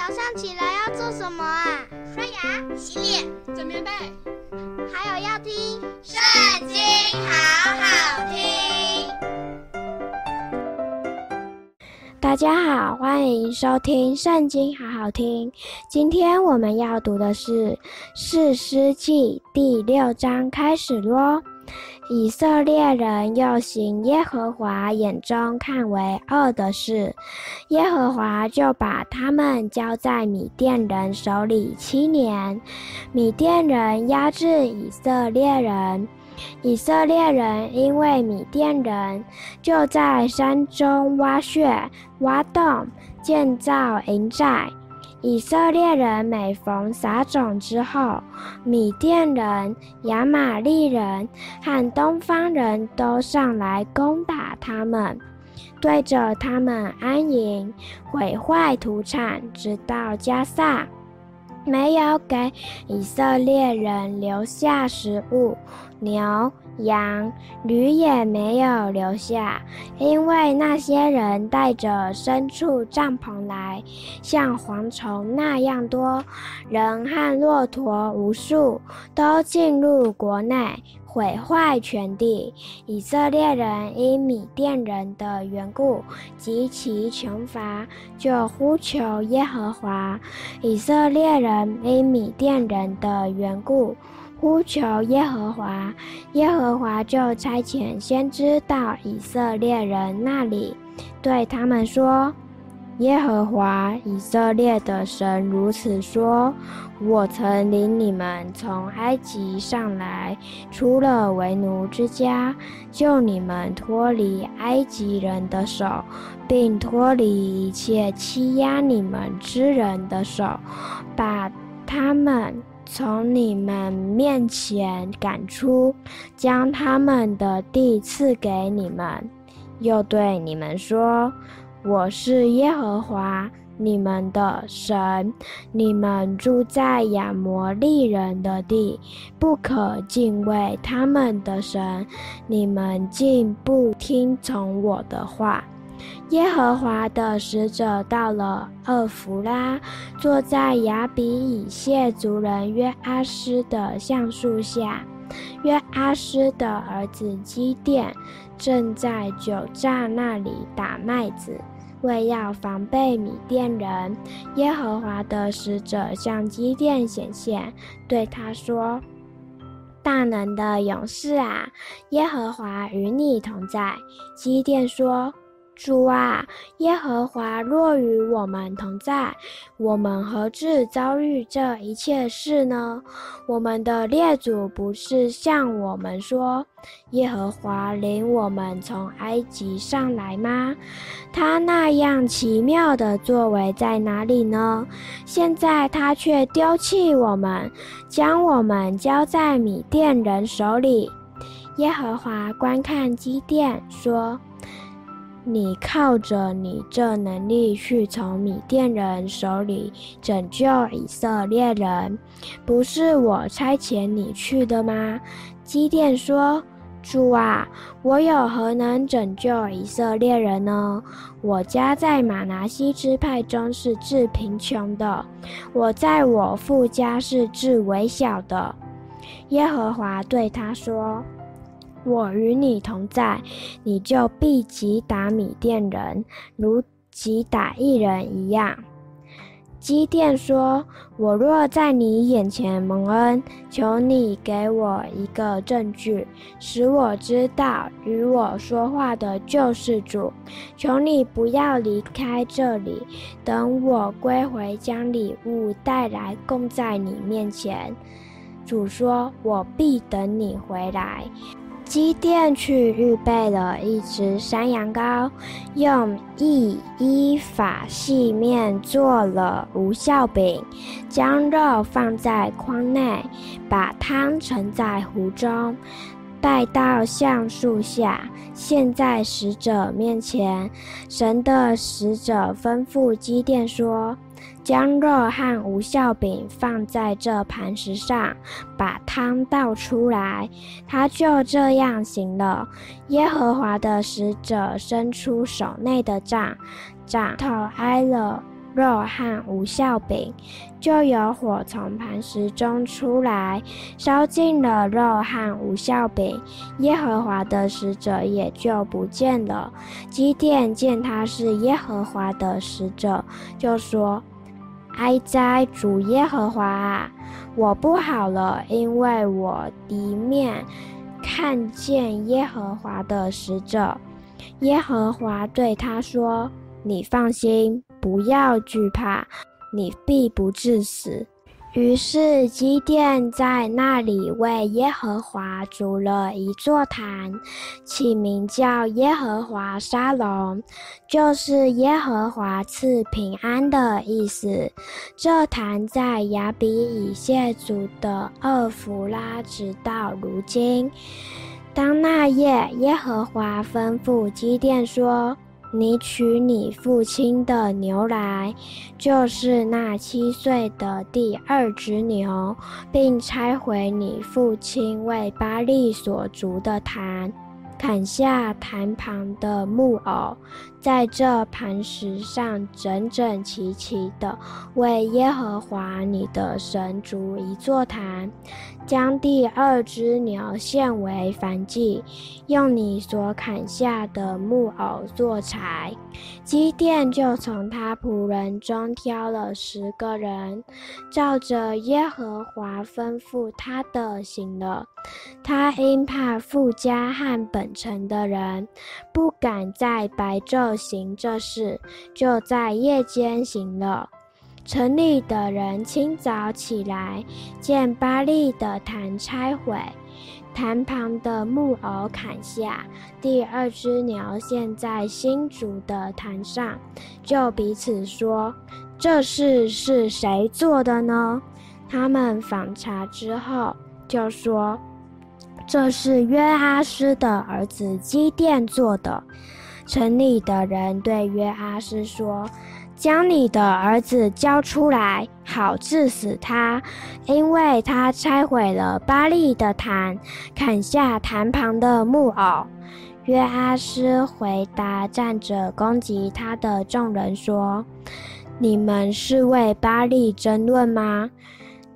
早上起来要做什么啊？刷牙、洗脸、整棉被，还有要听《圣经》，好好听。大家好，欢迎收听《圣经》，好好听。今天我们要读的是《士师记》第六章，开始咯。以色列人又行耶和华眼中看为恶的事，耶和华就把他们交在米甸人手里七年。米甸人压制以色列人，以色列人因为米甸人，就在山中挖穴、挖洞，建造营寨。以色列人每逢撒种之后，米甸人、亚玛力人和东方人都上来攻打他们，对着他们安营，毁坏土产，直到加萨。没有给以色列人留下食物，牛、羊、驴也没有留下，因为那些人带着牲畜帐篷来，像蝗虫那样多，人和骆驼无数，都进入国内。毁坏全地，以色列人因米甸人的缘故及其穷乏，就呼求耶和华。以色列人因米甸人的缘故呼求耶和华，耶和华就差遣先知到以色列人那里，对他们说。耶和华以色列的神如此说：我曾领你们从埃及上来，出了为奴之家，救你们脱离埃及人的手，并脱离一切欺压你们之人的手，把他们从你们面前赶出，将他们的地赐给你们，又对你们说。我是耶和华你们的神，你们住在亚摩利人的地，不可敬畏他们的神，你们竟不听从我的话。耶和华的使者到了厄弗拉，坐在亚比以谢族人约阿斯的橡树下。约阿斯的儿子基甸正在酒榨那里打麦子，为要防备米甸人。耶和华的使者向基甸显现，对他说：“大能的勇士啊，耶和华与你同在。”基甸说。主啊，耶和华若与我们同在，我们何至遭遇这一切事呢？我们的列祖不是向我们说，耶和华领我们从埃及上来吗？他那样奇妙的作为在哪里呢？现在他却丢弃我们，将我们交在米甸人手里。耶和华观看基甸，说。你靠着你这能力去从米甸人手里拯救以色列人，不是我差遣你去的吗？基甸说：“主啊，我有何能拯救以色列人呢？我家在马拿西支派中是至贫穷的，我在我父家是至微小的。”耶和华对他说。我与你同在，你就必击打米甸人，如击打一人一样。基甸说：“我若在你眼前蒙恩，求你给我一个证据，使我知道与我说话的救世主。求你不要离开这里，等我归回，将礼物带来供在你面前。”主说：“我必等你回来。”基甸去预备了一只山羊羔，用一伊法细面做了无效饼，将肉放在筐内，把汤盛在壶中，带到橡树下，献在使者面前。神的使者吩咐基甸说。将肉和无效饼放在这磐石上，把汤倒出来。他就这样行了。耶和华的使者伸出手内的杖，杖头挨了肉和无酵饼，就有火从磐石中出来，烧尽了肉和无酵饼。耶和华的使者也就不见了。基甸见他是耶和华的使者，就说：“哀哉，主耶和华啊！我不好了，因为我一面看见耶和华的使者。”耶和华对他说：“你放心，不要惧怕，你必不致死。”于是基甸在那里为耶和华筑了一座坛，起名叫耶和华沙龙，就是耶和华赐平安的意思。这坛在亚比以谢族的厄弗拉，直到如今。当那夜，耶和华吩咐基甸说：“你取你父亲的牛来，就是那七岁的第二只牛，并拆毁你父亲为巴利所筑的坛。”砍下坛旁的木偶，在这磐石上整整齐齐地为耶和华你的神筑一座坛，将第二只牛献为燔祭，用你所砍下的木偶做柴。基甸就从他仆人中挑了十个人，照着耶和华吩咐他的行了。他因怕富家和本城的人，不敢在白昼行这事，就在夜间行了。城里的人清早起来，见巴力的坛拆毁，坛旁的木偶砍下，第二只鸟现在新筑的坛上，就彼此说：“这事是谁做的呢？”他们访查之后，就说。这是约阿斯的儿子基甸做的。城里的人对约阿施说：“将你的儿子交出来，好治死他，因为他拆毁了巴力的坛，砍下坛旁的木偶。”约阿施回答站着攻击他的众人说：“你们是为巴力争论吗？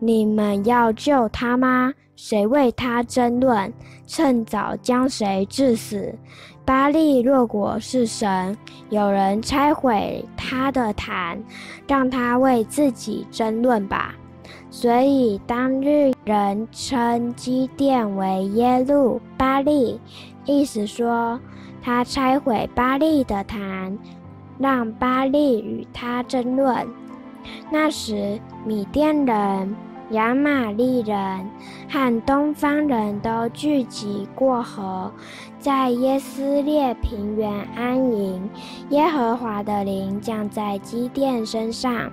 你们要救他吗？”谁为他争论？趁早将谁治死？巴利若果是神，有人拆毁他的坛，让他为自己争论吧。所以当日人称基甸为耶路巴利，意思说他拆毁巴利的坛，让巴利与他争论。那时米甸人。亚玛力人和东方人都聚集过河，在耶斯列平原安营。耶和华的灵降在基甸身上，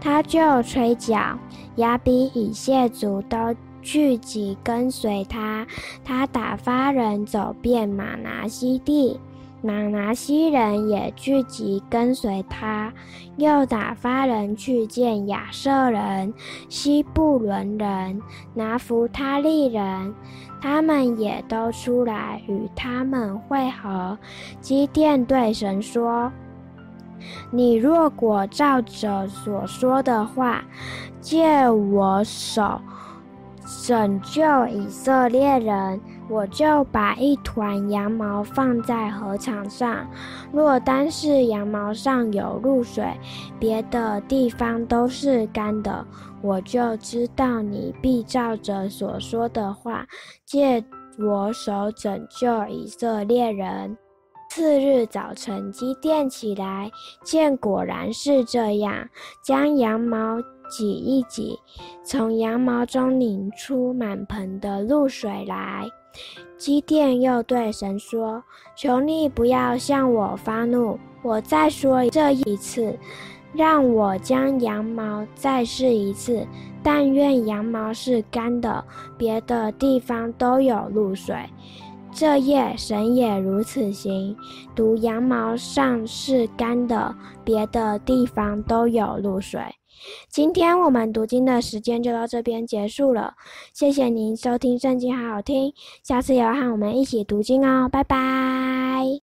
他就吹角，亚比以谢族都聚集跟随他。他打发人走遍玛拿西地。玛拿西人也聚集跟随他，又打发人去见亚设人、西布伦人、拿弗他利人，他们也都出来与他们会合。基甸对神说：“你若果照着所说的话，借我手拯救以色列人。”我就把一团羊毛放在禾场上，若单是羊毛上有露水，别的地方都是干的，我就知道你必照着所说的话，借我手拯救以色列人。次日早晨，基甸起来，见果然是这样，将羊毛挤一挤，从羊毛中拧出满盆的露水来。基甸又对神说：“求你不要向我发怒，我再说这一次，让我将羊毛再试一次。但愿羊毛是干的，别的地方都有露水。”这夜神也如此行，独羊毛上是干的，别的地方都有露水。今天我们读经的时间就到这边结束了，谢谢您收听圣经好好听，下次也要和我们一起读经哦，拜拜。